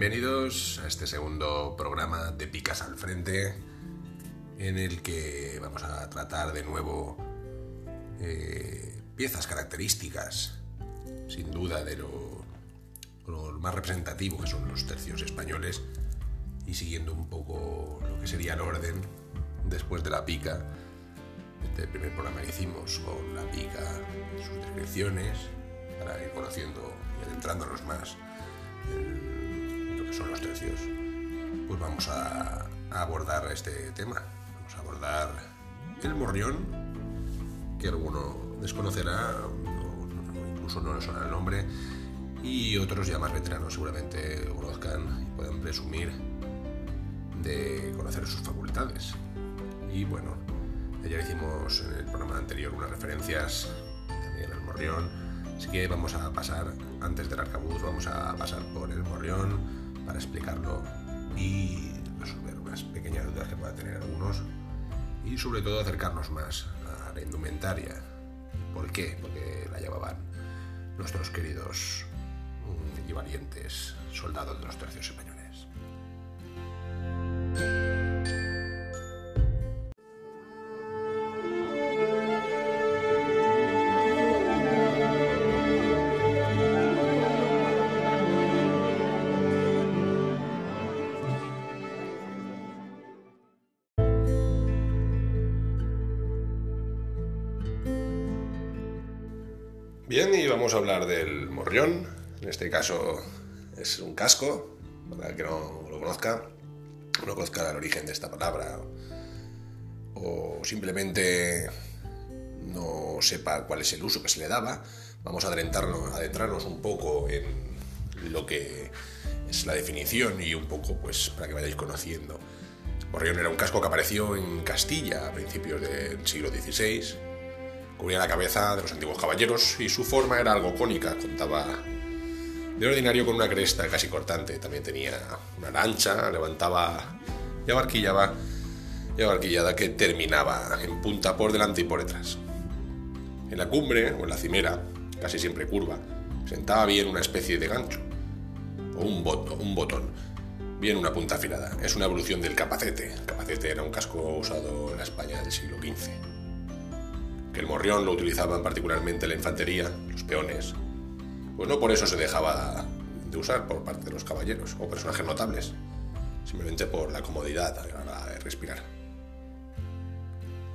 Bienvenidos a este segundo programa de Picas al Frente, en el que vamos a tratar de nuevo eh, piezas características, sin duda, de lo, más representativo que son los tercios españoles, y siguiendo un poco lo que sería el orden después de la pica. Este primer programa que hicimos con la pica, sus descripciones, para ir conociendo y adentrándonos más en son los tercios, pues vamos a, abordar este tema. Vamos a abordar el morrión, que alguno desconocerá, o incluso no le suena el nombre, y otros ya más veteranos seguramente conozcan y puedan presumir de conocer sus facultades. Y bueno, ya hicimos en el programa anterior unas referencias también al morrión, así que vamos a pasar, antes del arcabuz, vamos a pasar por el morrión para explicarlo y resolver unas pequeñas dudas que puedan tener algunos y sobre todo acercarnos más a la indumentaria. ¿Por qué? Porque la llevaban nuestros queridos y valientes soldados de los tercios españoles. Bien, y vamos a hablar del morrión. En este caso es un casco, para que no lo conozca, no conozca el origen de esta palabra, o simplemente no sepa cuál es el uso que se le daba. Vamos a adentrarnos, adentrarnos un poco en lo que es la definición y un poco pues para que vayáis conociendo. Morrión era un casco que apareció en Castilla a principios del siglo XVI Cubría la cabeza de los antiguos caballeros y su forma era algo cónica, contaba de ordinario con una cresta casi cortante. También tenía una lancha, levantaba y abarquillaba, y abarquillada que terminaba en punta por delante y por detrás. En la cumbre o en la cimera, casi siempre curva, sentaba bien una especie de gancho o un, botón, bien una punta afilada. Es una evolución del capacete. El capacete era un casco usado en España del siglo XV que el morrión lo utilizaban particularmente la infantería, los peones, pues no por eso se dejaba de usar por parte de los caballeros o personajes notables, simplemente por la comodidad a la hora de respirar.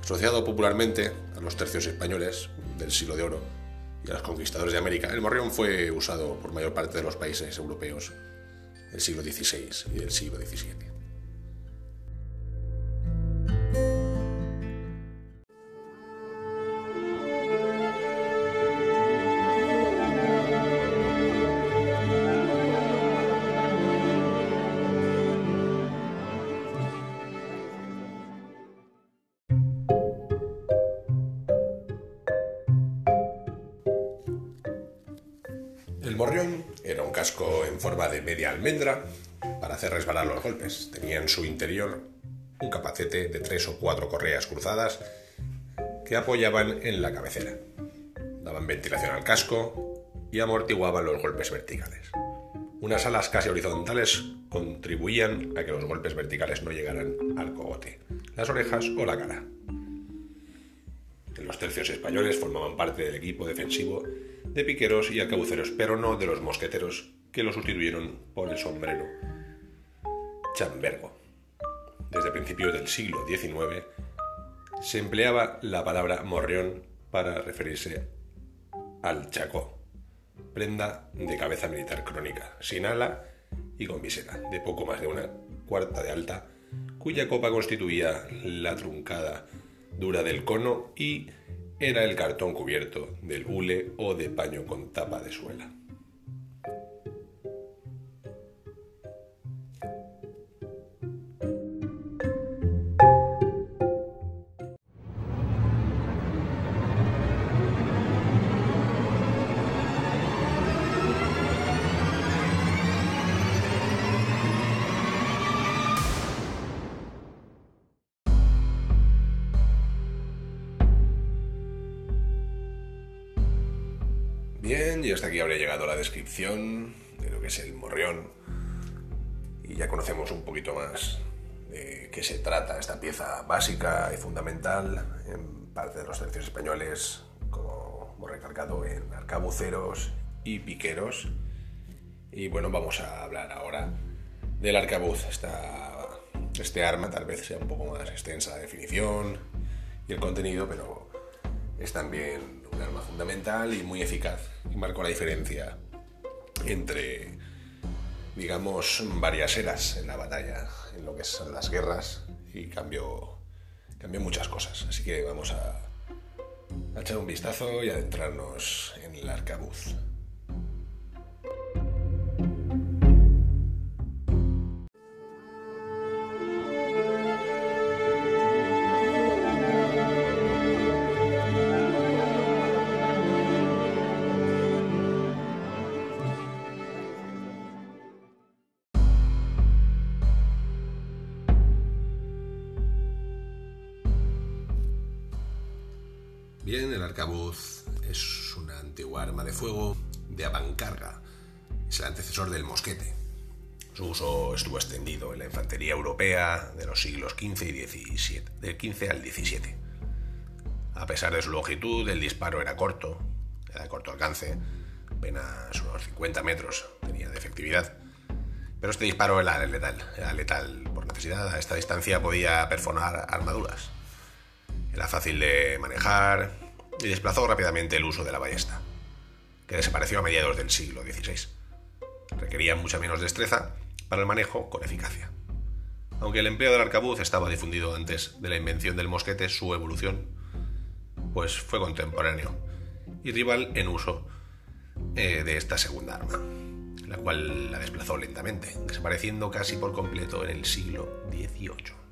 Asociado popularmente a los tercios españoles del siglo de oro y a los conquistadores de América, el morrión fue usado por mayor parte de los países europeos del siglo XVI y del siglo XVII. Media almendra para hacer resbalar los golpes. Tenía en su interior un capacete de tres o cuatro correas cruzadas que apoyaban en la cabecera. Daban ventilación al casco y amortiguaban los golpes verticales. Unas alas casi horizontales contribuían a que los golpes verticales no llegaran al cogote, las orejas o la cara. Los tercios españoles formaban parte del equipo defensivo de piqueros y alcabuceros, pero no de los mosqueteros que lo sustituyeron por el sombrero chambergo. Desde principios del siglo XIX se empleaba la palabra morrión para referirse al chacó, prenda de cabeza militar crónica, sin ala y con visera, de poco más de una cuarta de alta, cuya copa constituía la truncada dura del cono y era el cartón cubierto del hule o de paño con tapa de suela. Y hasta aquí habría llegado la descripción de lo que es el morrión. y ya conocemos un poquito más de qué se trata esta pieza básica y fundamental en parte de los tercios españoles, como hemos recalcado en arcabuceros y piqueros. Y bueno, vamos a hablar ahora del arcabuz. Esta, este arma tal vez sea un poco más extensa la definición y el contenido, pero es también un arma fundamental y muy eficaz. Marcó la diferencia entre, digamos, varias eras en la batalla, en lo que son las guerras, y cambió, cambió muchas cosas. Así que vamos a, a echar un vistazo y adentrarnos en el arcabuz. Bien, el arcabuz es una antigua arma de fuego de avancarga. Es el antecesor del mosquete. Su uso estuvo extendido en la infantería europea de los siglos XV y XVII, del XV al XVII. A pesar de su longitud, el disparo era corto, era de corto alcance, apenas unos 50 metros tenía de efectividad. Pero este disparo era letal, era letal por necesidad. A esta distancia podía perforar armaduras. Era fácil de manejar y desplazó rápidamente el uso de la ballesta, que desapareció a mediados del siglo XVI. Requería mucha menos destreza para el manejo con eficacia. Aunque el empleo del arcabuz estaba difundido antes de la invención del mosquete, su evolución pues fue contemporáneo y rival en uso eh, de esta segunda arma, la cual la desplazó lentamente, desapareciendo casi por completo en el siglo XVIII.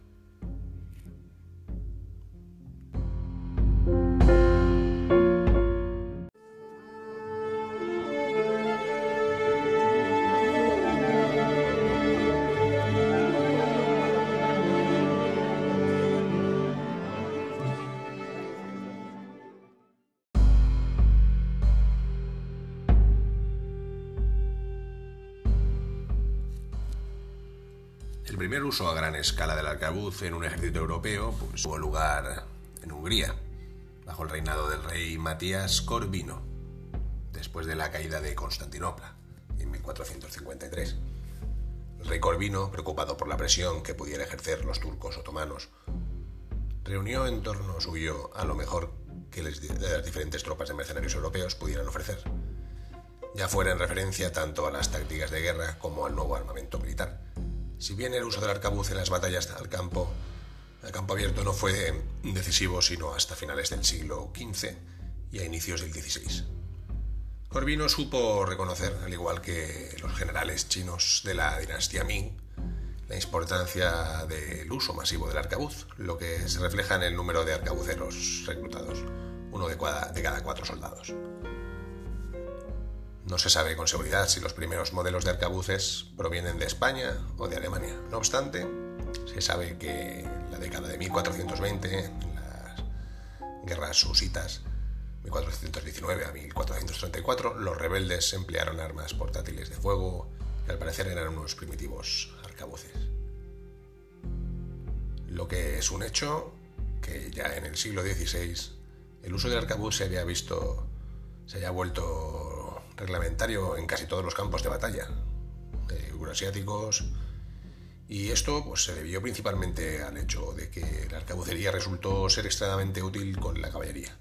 Escala del arcabuz en un ejército europeo pues, tuvo lugar en Hungría, bajo el reinado del rey Matías Corvino, después de la caída de Constantinopla, en 1453. El rey Corvino, preocupado por la presión que pudiera ejercer los turcos otomanos, reunió en torno suyo a lo mejor que las diferentes tropas de mercenarios europeos pudieran ofrecer, ya fuera en referencia tanto a las tácticas de guerra como al nuevo armamento militar. Si bien el uso del arcabuz en las batallas al campo, al campo abierto no fue decisivo sino hasta finales del siglo XV y a inicios del XVI. Corvino supo reconocer, al igual que los generales chinos de la dinastía Ming, la importancia del uso masivo del arcabuz, lo que se refleja en el número de arcabuceros reclutados, uno de cada, de cada cuatro soldados. No se sabe con seguridad si los primeros modelos de arcabuces provienen de España o de Alemania. No obstante, se sabe que en la década de 1420, en las guerras susitas, 1419 a 1434, los rebeldes emplearon armas portátiles de fuego que al parecer eran unos primitivos arcabuces. Lo que es un hecho que ya en el siglo XVI el uso del arcabuz se había visto, se había vuelto reglamentario en casi todos los campos de batalla euroasiáticos. Y esto pues, se debió principalmente al hecho de que la arcabucería resultó ser extremadamente útil con la caballería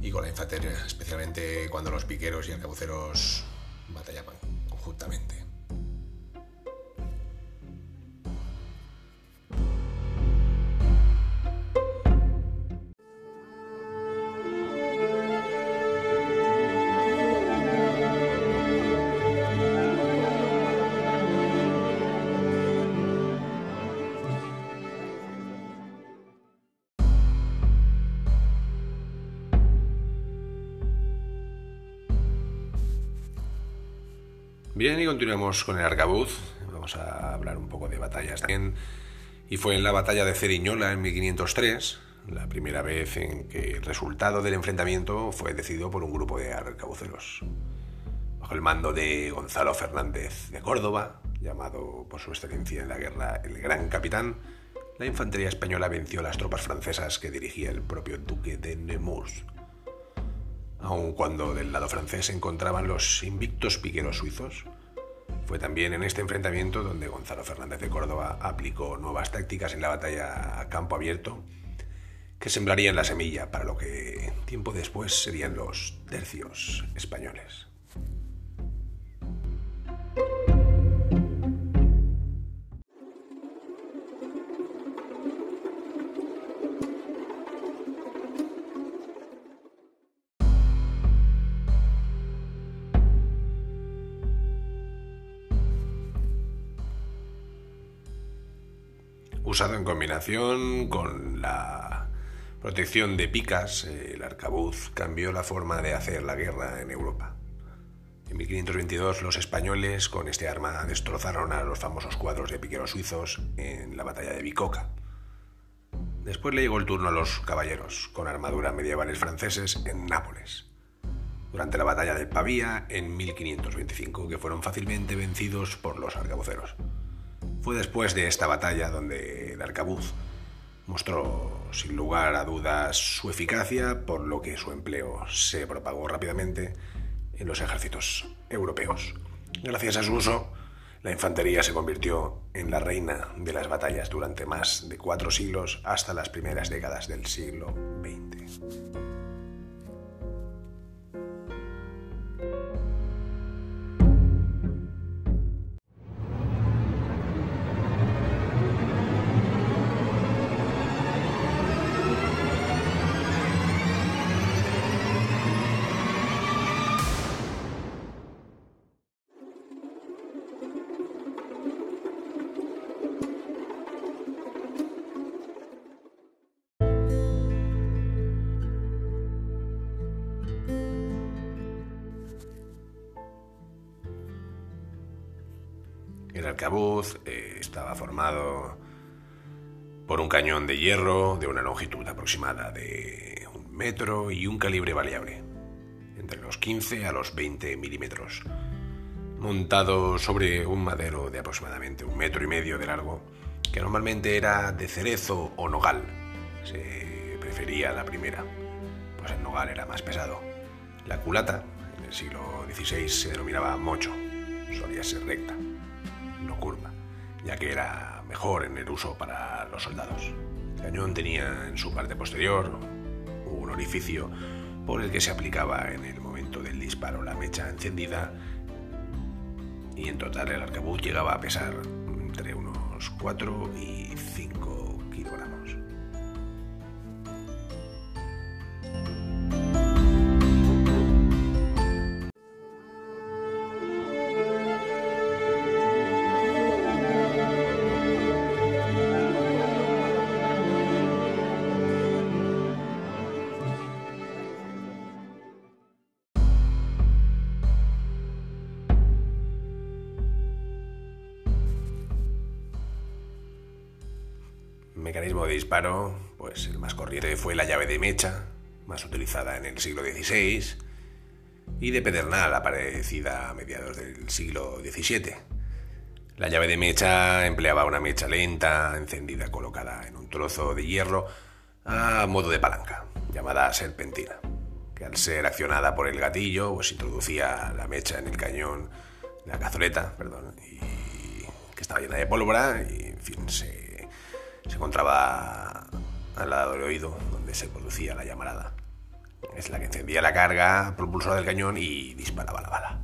y con la infantería, especialmente cuando los piqueros y arcabuceros batallaban conjuntamente. Bien, y continuamos con el arcabuz. Vamos a hablar un poco de batallas también. Y fue en la batalla de Ceriñola en 1503, la primera vez en que el resultado del enfrentamiento fue decidido por un grupo de arcabuceros. Bajo el mando de Gonzalo Fernández de Córdoba, llamado por su excelencia en la guerra el Gran Capitán, la infantería española venció a las tropas francesas que dirigía el propio duque de Nemours. Aun cuando del lado francés se encontraban los invictos piqueros suizos, fue también en este enfrentamiento donde Gonzalo Fernández de Córdoba aplicó nuevas tácticas en la batalla a campo abierto que sembrarían la semilla para lo que tiempo después serían los tercios españoles. Usado en combinación con la protección de picas, el arcabuz cambió la forma de hacer la guerra en Europa. En 1522 los españoles con este arma destrozaron a los famosos cuadros de piqueros suizos en la batalla de Bicoca. Después le llegó el turno a los caballeros con armadura medievales franceses en Nápoles. Durante la batalla de Pavía en 1525 que fueron fácilmente vencidos por los arcabuceros. Fue después de esta batalla donde el arcabuz mostró sin lugar a dudas su eficacia, por lo que su empleo se propagó rápidamente en los ejércitos europeos. Gracias a su uso, la infantería se convirtió en la reina de las batallas durante más de cuatro siglos hasta las primeras décadas del siglo XX. Arcabuz eh, estaba formado por un cañón de hierro de una longitud aproximada de un metro y un calibre variable, entre los 15 a los 20 milímetros, montado sobre un madero de aproximadamente un metro y medio de largo, que normalmente era de cerezo o nogal. Se prefería la primera, pues el nogal era más pesado. La culata, en el siglo XVI, se denominaba mocho, solía ser recta ya que era mejor en el uso para los soldados. El cañón tenía en su parte posterior un orificio por el que se aplicaba en el momento del disparo la mecha encendida y en total el arcabuz llegaba a pesar entre unos 4 y mecanismo de disparo, pues el más corriente fue la llave de mecha, más utilizada en el siglo XVI, y de pedernal, aparecida a mediados del siglo XVII. La llave de mecha empleaba una mecha lenta, encendida, colocada en un trozo de hierro a modo de palanca, llamada serpentina, que al ser accionada por el gatillo, pues introducía la mecha en el cañón, la cazoleta, perdón, y que estaba llena de pólvora y, en fin, se se encontraba al lado del oído donde se producía la llamarada. Es la que encendía la carga propulsora del cañón y disparaba la bala.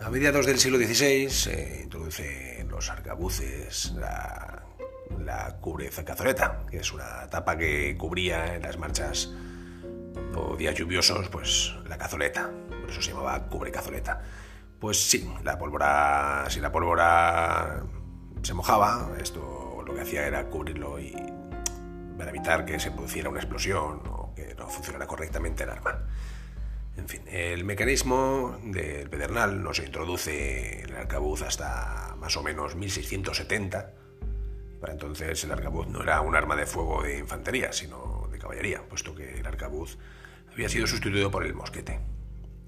A mediados del siglo XVI se introduce en los arcabuces la, la cubreza que es una tapa que cubría en las marchas o días lluviosos, pues la cazoleta. Por eso se llamaba cubre cazoleta. Pues sí, la pólvora, si la pólvora se mojaba, esto lo que hacía era cubrirlo y para evitar que se produciera una explosión o que no funcionara correctamente el arma. En fin, el mecanismo del pedernal no se introduce en el arcabuz hasta más o menos 1670. Para entonces el arcabuz no era un arma de fuego de infantería, sino de caballería, puesto que el arcabuz había sido sustituido por el mosquete.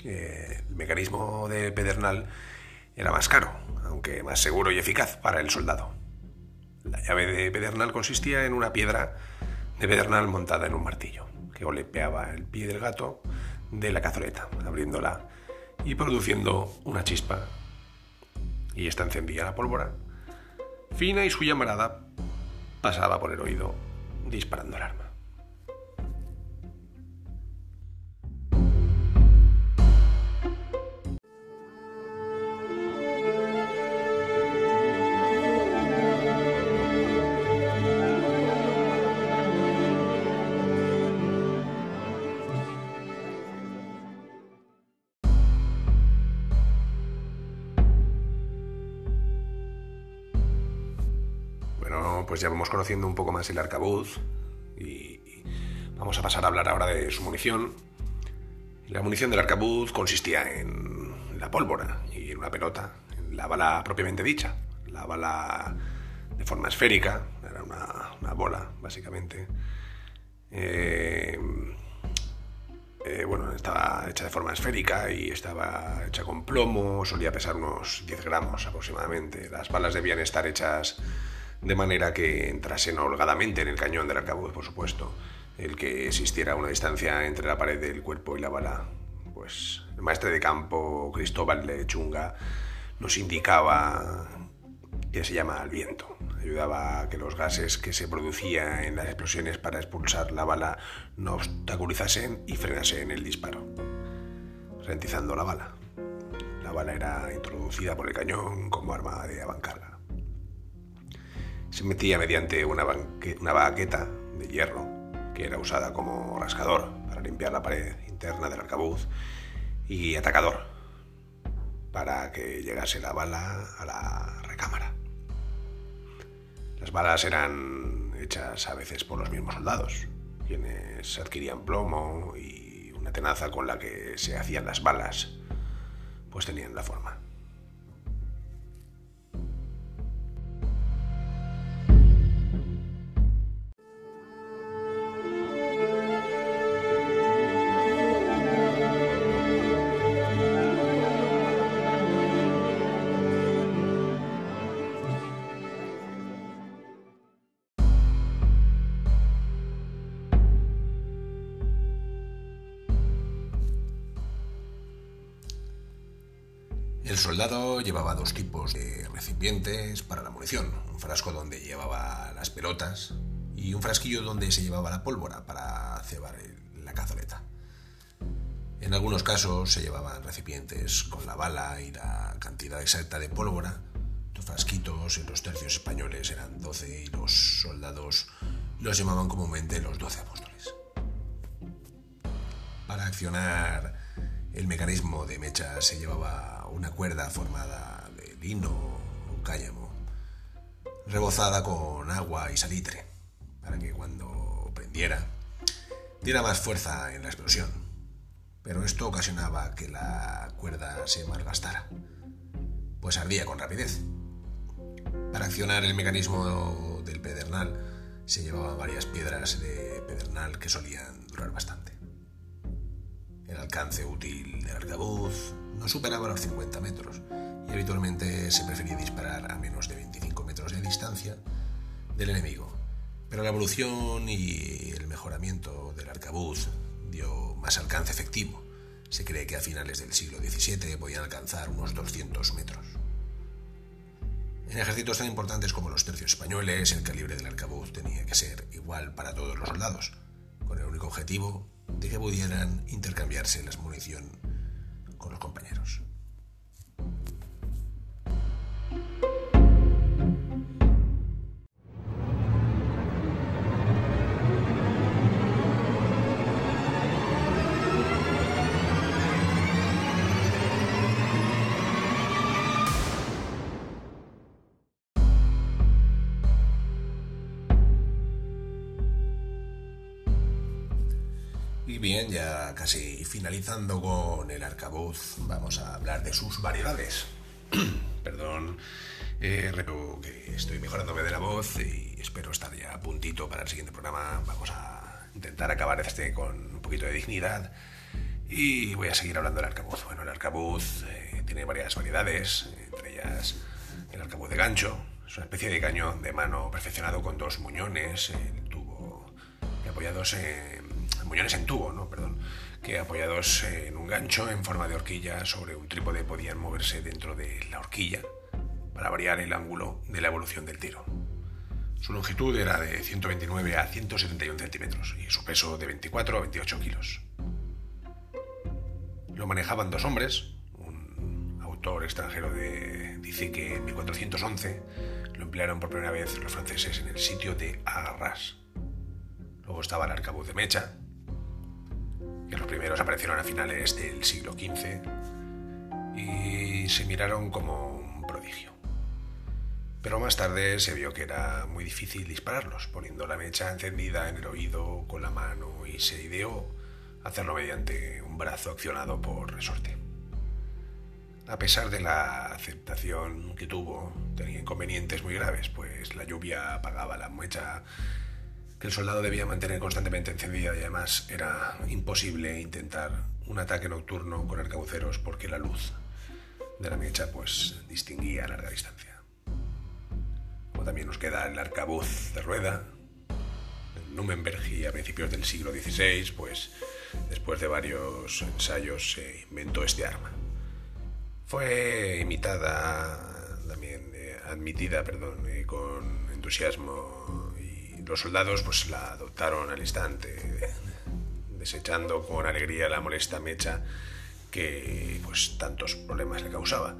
El mecanismo del pedernal Era más caro, aunque más seguro y eficaz para el soldado. La llave de pedernal consistía en una piedra de pedernal montada en un martillo, que golpeaba el pie del gato de la cazoleta, abriéndola y produciendo una chispa. Y esta encendía la pólvora, fina y su llamarada pasaba por el oído disparando el arma. Pues ya vamos conociendo un poco más el arcabuz y vamos a pasar a hablar ahora de su munición. La munición del arcabuz consistía en la pólvora y en una pelota, en la bala propiamente dicha. La bala de forma esférica, era una, bola básicamente. Eh, eh, bueno, estaba hecha de forma esférica y estaba hecha con plomo, solía pesar unos 10 gramos aproximadamente. Las balas debían estar hechas de manera que entrasen holgadamente en el cañón del arcabuz, por supuesto. El que existiera una distancia entre la pared del cuerpo y la bala. Pues el maestre de campo Cristóbal de Chunga nos indicaba que se llama el viento. Ayudaba a que los gases que se producían en las explosiones para expulsar la bala no obstaculizasen y frenasen el disparo, ralentizando la bala. La bala era introducida por el cañón como arma de avancarga se metía mediante una, una baqueta de hierro que era usada como rascador para limpiar la pared interna del arcabuz y atacador para que llegase la bala a la recámara. Las balas eran hechas a veces por los mismos soldados, quienes adquirían plomo y una tenaza con la que se hacían las balas, pues tenían la forma. El soldado llevaba dos tipos de recipientes para la munición, un frasco donde llevaba las pelotas y un frasquillo donde se llevaba la pólvora para cebar la cazoleta. En algunos casos se llevaban recipientes con la bala y la cantidad exacta de pólvora. Los frasquitos en los tercios españoles eran 12 y los soldados los llamaban comúnmente los 12 apóstoles. Para accionar el mecanismo de mecha se llevaba una cuerda formada de lino o cállamo, rebozada con agua y salitre, para que cuando prendiera diera más fuerza en la explosión. Pero esto ocasionaba que la cuerda se malgastara, pues ardía con rapidez. Para accionar el mecanismo del pedernal se llevaban varias piedras de pedernal que solían durar bastante. El alcance útil del arcabuz no superaba los 50 metros y habitualmente se prefería disparar a menos de 25 metros de distancia del enemigo. Pero la evolución y el mejoramiento del arcabuz dio más alcance efectivo. Se cree que a finales del siglo XVII podían alcanzar unos 200 metros. En ejércitos tan importantes como los tercios españoles, el calibre del arcabuz tenía que ser igual para todos los soldados, con el único objetivo de que pudieran intercambiarse las munición con los compañeros. Bien, ya casi finalizando con el arcabuz, vamos a hablar de sus variedades. Perdón, eh, que estoy mejorándome de la voz y espero estar ya a puntito para el siguiente programa. Vamos a intentar acabar este con un poquito de dignidad y voy a seguir hablando del arcabuz. Bueno, el arcabuz eh, tiene varias variedades, entre ellas el arcabuz de gancho, es una especie de cañón de mano perfeccionado con dos muñones en tubo y apoyados en muñones en tubo, ¿no? Perdón, que apoyados en un gancho en forma de horquilla sobre un trípode podían moverse dentro de la horquilla para variar el ángulo de la evolución del tiro. Su longitud era de 129 a 171 centímetros y su peso de 24 a 28 kilos. Lo manejaban dos hombres, un autor extranjero de, dice que en 1411 lo emplearon por primera vez los franceses en el sitio de Arras. Luego estaba el arcabuz de Mecha, que los primeros aparecieron a finales del siglo XV y se miraron como un prodigio. Pero más tarde se vio que era muy difícil dispararlos, poniendo la mecha encendida en el oído con la mano y se ideó hacerlo mediante un brazo accionado por resorte. A pesar de la aceptación que tuvo, tenía inconvenientes muy graves, pues la lluvia apagaba la mecha que el soldado debía mantener constantemente encendida y además era imposible intentar un ataque nocturno con arcabuceros porque la luz de la mecha pues distinguía a larga distancia. Como también nos queda el arcabuz de rueda, en Nuremberg y a principios del siglo XVI, pues después de varios ensayos se inventó este arma. Fue imitada, también eh, admitida, perdón, eh, con entusiasmo los soldados pues la adoptaron al instante, desechando con alegría la molesta mecha que pues tantos problemas le causaba.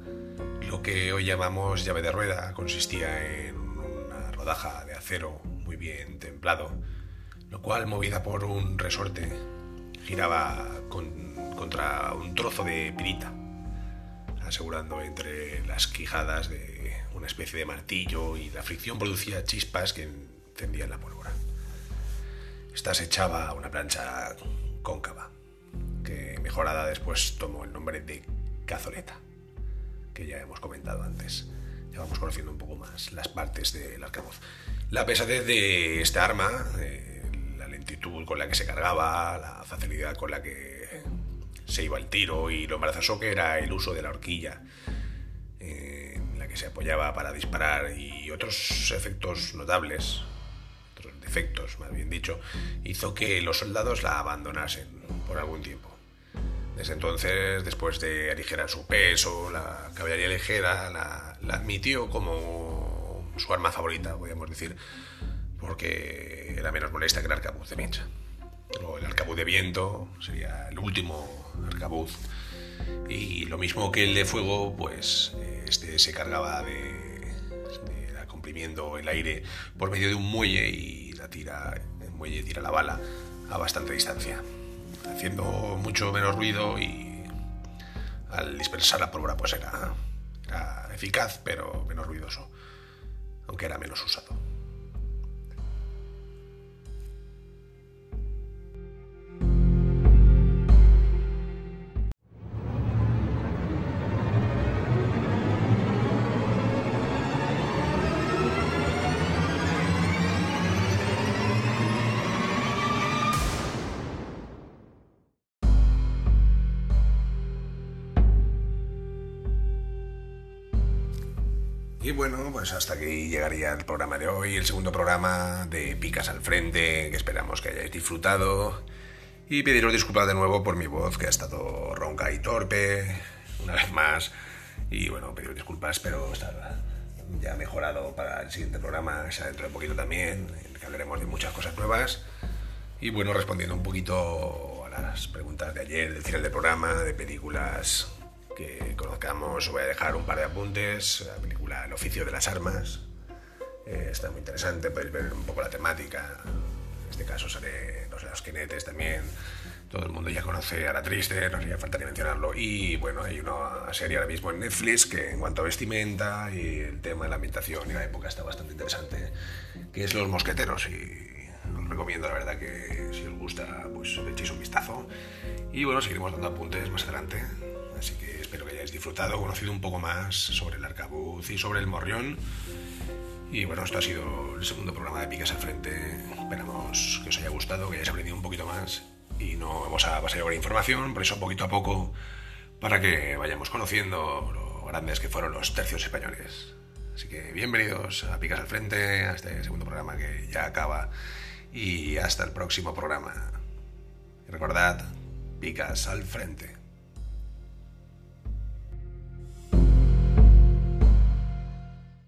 Lo que hoy llamamos llave de rueda consistía en una rodaja de acero muy bien templado, lo cual movida por un resorte giraba contra un trozo de pirita, asegurando entre las quijadas de una especie de martillo y la fricción producía chispas que tendía la pólvora. Esta se echaba a una plancha cóncava, que mejorada después tomó el nombre de cazoleta, que ya hemos comentado antes. Ya vamos conociendo un poco más las partes del arcabuz. La pesadez de esta arma, eh, la lentitud con la que se cargaba, la facilidad con la que se iba el tiro y lo embarazoso que era el uso de la horquilla eh, en la que se apoyaba para disparar y otros efectos notables efectos, más bien dicho, hizo que los soldados la abandonasen por algún tiempo. Desde entonces, después de aligerar su peso, la caballería ligera la, admitió como su arma favorita, podríamos decir, porque era menos molesta que el arcabuz de mecha. O el arcabuz de viento sería el último arcabuz. Y lo mismo que el de fuego, pues este se cargaba de, de comprimiendo el aire por medio de un muelle y tira, el muelle tira la bala a bastante distancia, haciendo mucho menos ruido y al dispersar la pólvora pues era eficaz pero menos ruidoso, aunque era menos usado. Y bueno, pues hasta aquí llegaría el programa de hoy, el segundo programa de Picas al Frente, que esperamos que hayáis disfrutado. Y pediros disculpas de nuevo por mi voz, que ha estado ronca y torpe, una vez más. Y bueno, pediros disculpas, pero está ya mejorado para el siguiente programa, ya dentro de poquito también, que hablaremos de muchas cosas nuevas. Y bueno, respondiendo un poquito a las preguntas de ayer, del final del programa, de películas que conozcamos, voy a dejar un par de apuntes. La película El oficio de las armas eh, está muy interesante, podéis ver un poco la temática. En este caso sale los, los quinetes también. Todo el mundo ya conoce a la triste, no haría falta ni mencionarlo. Y bueno, hay una serie ahora mismo en Netflix que en cuanto a vestimenta y el tema de la ambientación y la época está bastante interesante, que es Los Mosqueteros. Y os recomiendo, la verdad, que si os gusta, pues le echéis un vistazo. Y bueno, seguiremos dando apuntes más adelante. Espero que hayáis disfrutado, conocido un poco más sobre el arcabuz y sobre el morrión. Y bueno, esto ha sido el segundo programa de Picas al Frente. Esperamos que os haya gustado, que hayáis aprendido un poquito más. Y no vamos a pasar información, por eso poquito a poco para que vayamos conociendo lo grandes que fueron los tercios españoles. Así que bienvenidos a Picas al Frente, a este segundo programa que ya acaba y hasta el próximo programa. Y recordad, Picas al Frente.